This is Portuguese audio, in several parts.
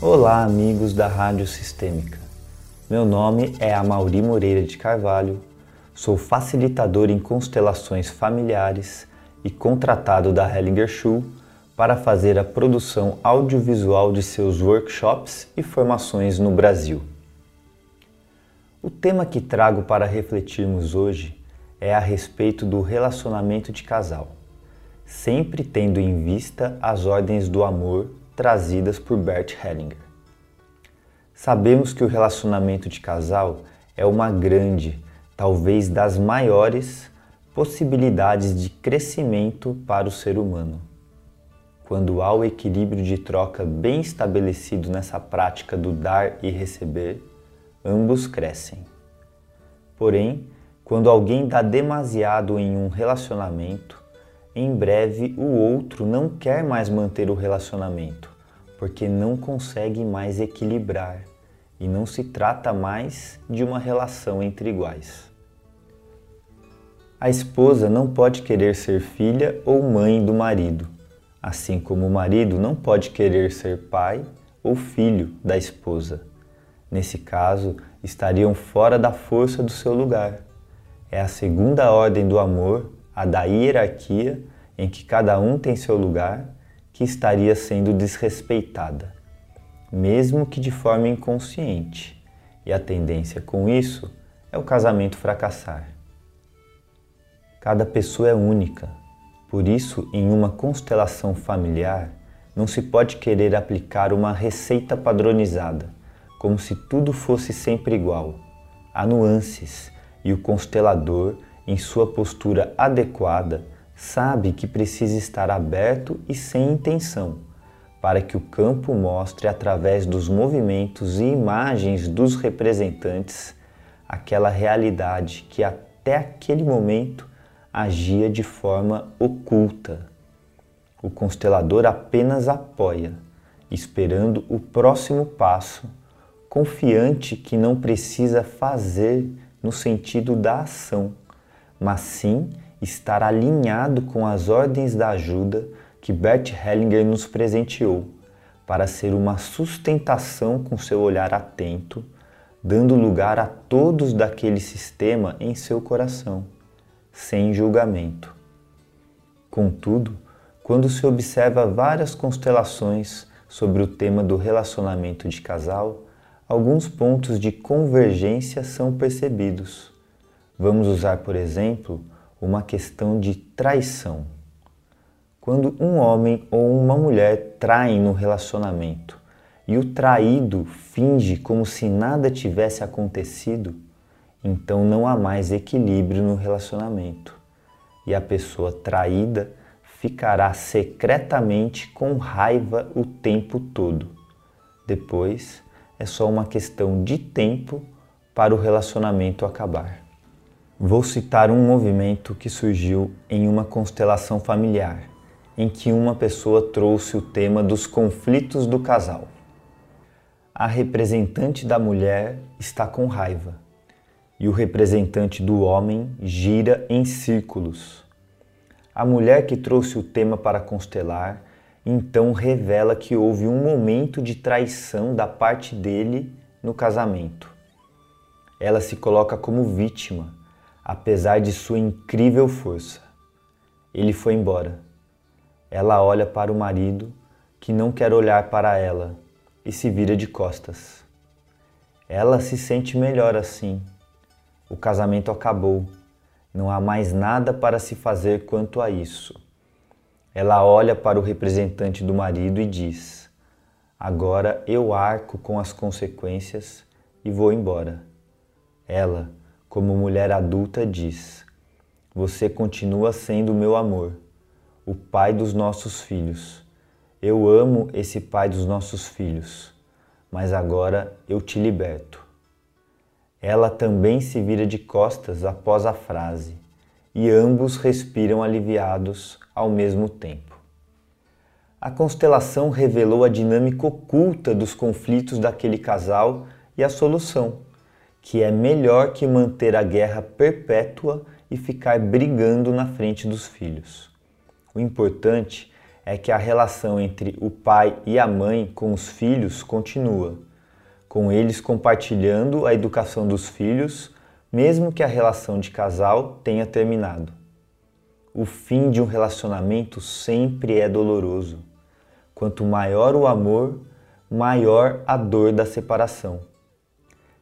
Olá, amigos da Rádio Sistêmica. Meu nome é Amauri Moreira de Carvalho, sou facilitador em constelações familiares e contratado da Hellinger Schul para fazer a produção audiovisual de seus workshops e formações no Brasil. O tema que trago para refletirmos hoje é a respeito do relacionamento de casal, sempre tendo em vista as ordens do amor trazidas por Bert Hellinger. Sabemos que o relacionamento de casal é uma grande, talvez das maiores, possibilidades de crescimento para o ser humano. Quando há o equilíbrio de troca bem estabelecido nessa prática do dar e receber, ambos crescem. Porém, quando alguém dá demasiado em um relacionamento, em breve o outro não quer mais manter o relacionamento, porque não consegue mais equilibrar e não se trata mais de uma relação entre iguais. A esposa não pode querer ser filha ou mãe do marido, assim como o marido não pode querer ser pai ou filho da esposa. Nesse caso, estariam fora da força do seu lugar. É a segunda ordem do amor a da hierarquia em que cada um tem seu lugar, que estaria sendo desrespeitada, mesmo que de forma inconsciente, e a tendência com isso é o casamento fracassar. Cada pessoa é única, por isso, em uma constelação familiar, não se pode querer aplicar uma receita padronizada, como se tudo fosse sempre igual. Há nuances e o constelador, em sua postura adequada, sabe que precisa estar aberto e sem intenção, para que o campo mostre através dos movimentos e imagens dos representantes aquela realidade que até aquele momento agia de forma oculta. O constelador apenas apoia, esperando o próximo passo, confiante que não precisa fazer no sentido da ação, mas sim estar alinhado com as ordens da ajuda que Bert Hellinger nos presenteou, para ser uma sustentação com seu olhar atento, dando lugar a todos daquele sistema em seu coração, sem julgamento. Contudo, quando se observa várias constelações sobre o tema do relacionamento de casal, alguns pontos de convergência são percebidos. Vamos usar, por exemplo, uma questão de traição. Quando um homem ou uma mulher traem no relacionamento e o traído finge como se nada tivesse acontecido, então não há mais equilíbrio no relacionamento e a pessoa traída ficará secretamente com raiva o tempo todo. Depois, é só uma questão de tempo para o relacionamento acabar. Vou citar um movimento que surgiu em uma constelação familiar, em que uma pessoa trouxe o tema dos conflitos do casal. A representante da mulher está com raiva e o representante do homem gira em círculos. A mulher que trouxe o tema para constelar então revela que houve um momento de traição da parte dele no casamento. Ela se coloca como vítima, apesar de sua incrível força. Ele foi embora. Ela olha para o marido, que não quer olhar para ela, e se vira de costas. Ela se sente melhor assim. O casamento acabou. Não há mais nada para se fazer quanto a isso. Ela olha para o representante do marido e diz: Agora eu arco com as consequências e vou embora. Ela, como mulher adulta, diz: Você continua sendo meu amor, o pai dos nossos filhos. Eu amo esse pai dos nossos filhos, mas agora eu te liberto. Ela também se vira de costas após a frase e ambos respiram aliviados ao mesmo tempo. A constelação revelou a dinâmica oculta dos conflitos daquele casal e a solução, que é melhor que manter a guerra perpétua e ficar brigando na frente dos filhos. O importante é que a relação entre o pai e a mãe com os filhos continua, com eles compartilhando a educação dos filhos, mesmo que a relação de casal tenha terminado. O fim de um relacionamento sempre é doloroso. Quanto maior o amor, maior a dor da separação.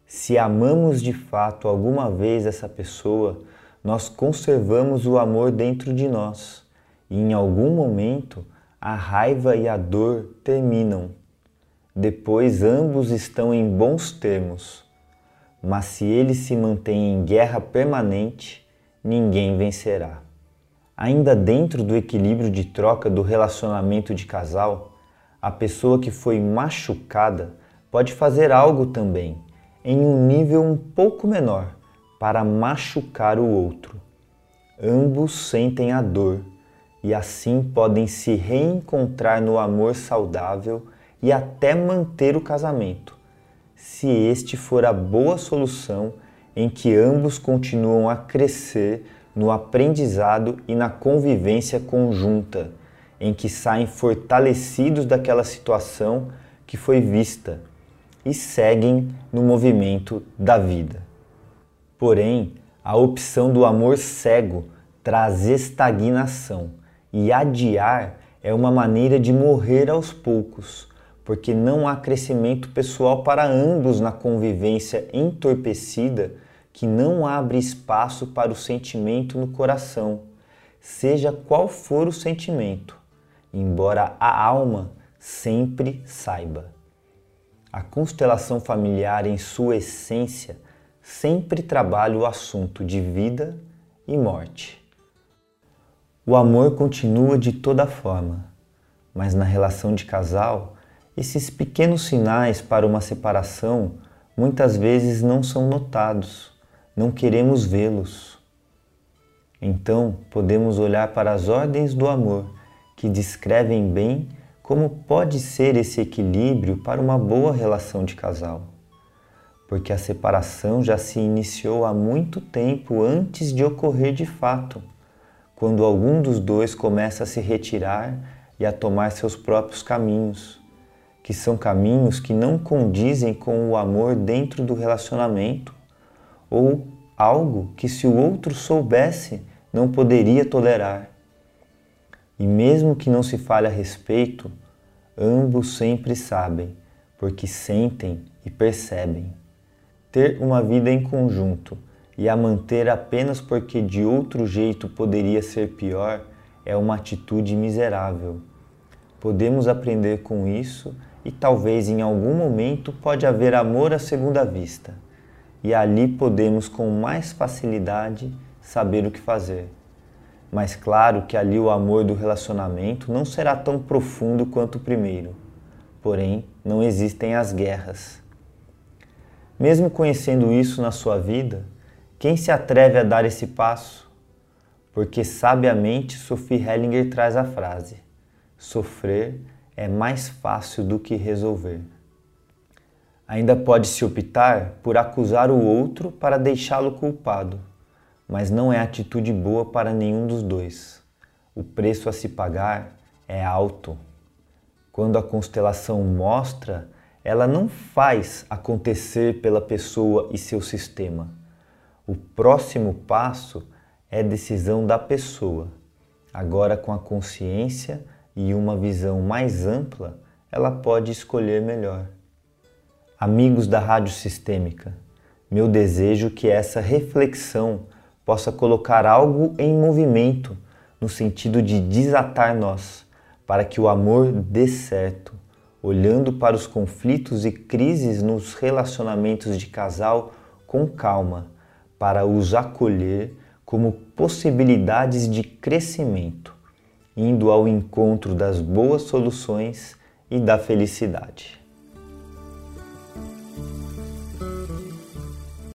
Se amamos de fato alguma vez essa pessoa, nós conservamos o amor dentro de nós e em algum momento a raiva e a dor terminam. Depois ambos estão em bons termos. Mas se eles se mantêm em guerra permanente, ninguém vencerá. Ainda dentro do equilíbrio de troca do relacionamento de casal, a pessoa que foi machucada pode fazer algo também, em um nível um pouco menor, para machucar o outro. Ambos sentem a dor e assim podem se reencontrar no amor saudável e até manter o casamento, se este for a boa solução em que ambos continuam a crescer no aprendizado e na convivência conjunta, em que saem fortalecidos daquela situação que foi vista e seguem no movimento da vida. Porém, a opção do amor cego traz estagnação e adiar é uma maneira de morrer aos poucos, porque não há crescimento pessoal para ambos na convivência entorpecida que não abre espaço para o sentimento no coração, seja qual for o sentimento, embora a alma sempre saiba. A constelação familiar, em sua essência, sempre trabalha o assunto de vida e morte. O amor continua de toda forma, mas na relação de casal, esses pequenos sinais para uma separação muitas vezes não são notados, não queremos vê-los. Então, podemos olhar para as ordens do amor que descrevem bem como pode ser esse equilíbrio para uma boa relação de casal. Porque a separação já se iniciou há muito tempo antes de ocorrer de fato quando algum dos dois começa a se retirar e a tomar seus próprios caminhos, que são caminhos que não condizem com o amor dentro do relacionamento, ou algo que, se o outro soubesse, não poderia tolerar. E mesmo que não se fale a respeito, ambos sempre sabem, porque sentem e percebem. Ter uma vida em conjunto e a manter apenas porque de outro jeito poderia ser pior é uma atitude miserável. Podemos aprender com isso e talvez em algum momento pode haver amor à segunda vista. E ali podemos com mais facilidade saber o que fazer. Mas claro que ali o amor do relacionamento não será tão profundo quanto o primeiro. Porém, não existem as guerras. Mesmo conhecendo isso na sua vida, quem se atreve a dar esse passo? Porque sabiamente Sophie Hellinger traz a frase: sofrer é mais fácil do que resolver. Ainda pode-se optar por acusar o outro para deixá-lo culpado, mas não é atitude boa para nenhum dos dois. O preço a se pagar é alto. Quando a constelação mostra, ela não faz acontecer pela pessoa e seu sistema o próximo passo é decisão da pessoa. Agora, com a consciência e uma visão mais ampla, ela pode escolher melhor. Amigos da Rádio Sistêmica, meu desejo é que essa reflexão possa colocar algo em movimento no sentido de desatar nós, para que o amor dê certo, olhando para os conflitos e crises nos relacionamentos de casal com calma para os acolher como possibilidades de crescimento, indo ao encontro das boas soluções e da felicidade.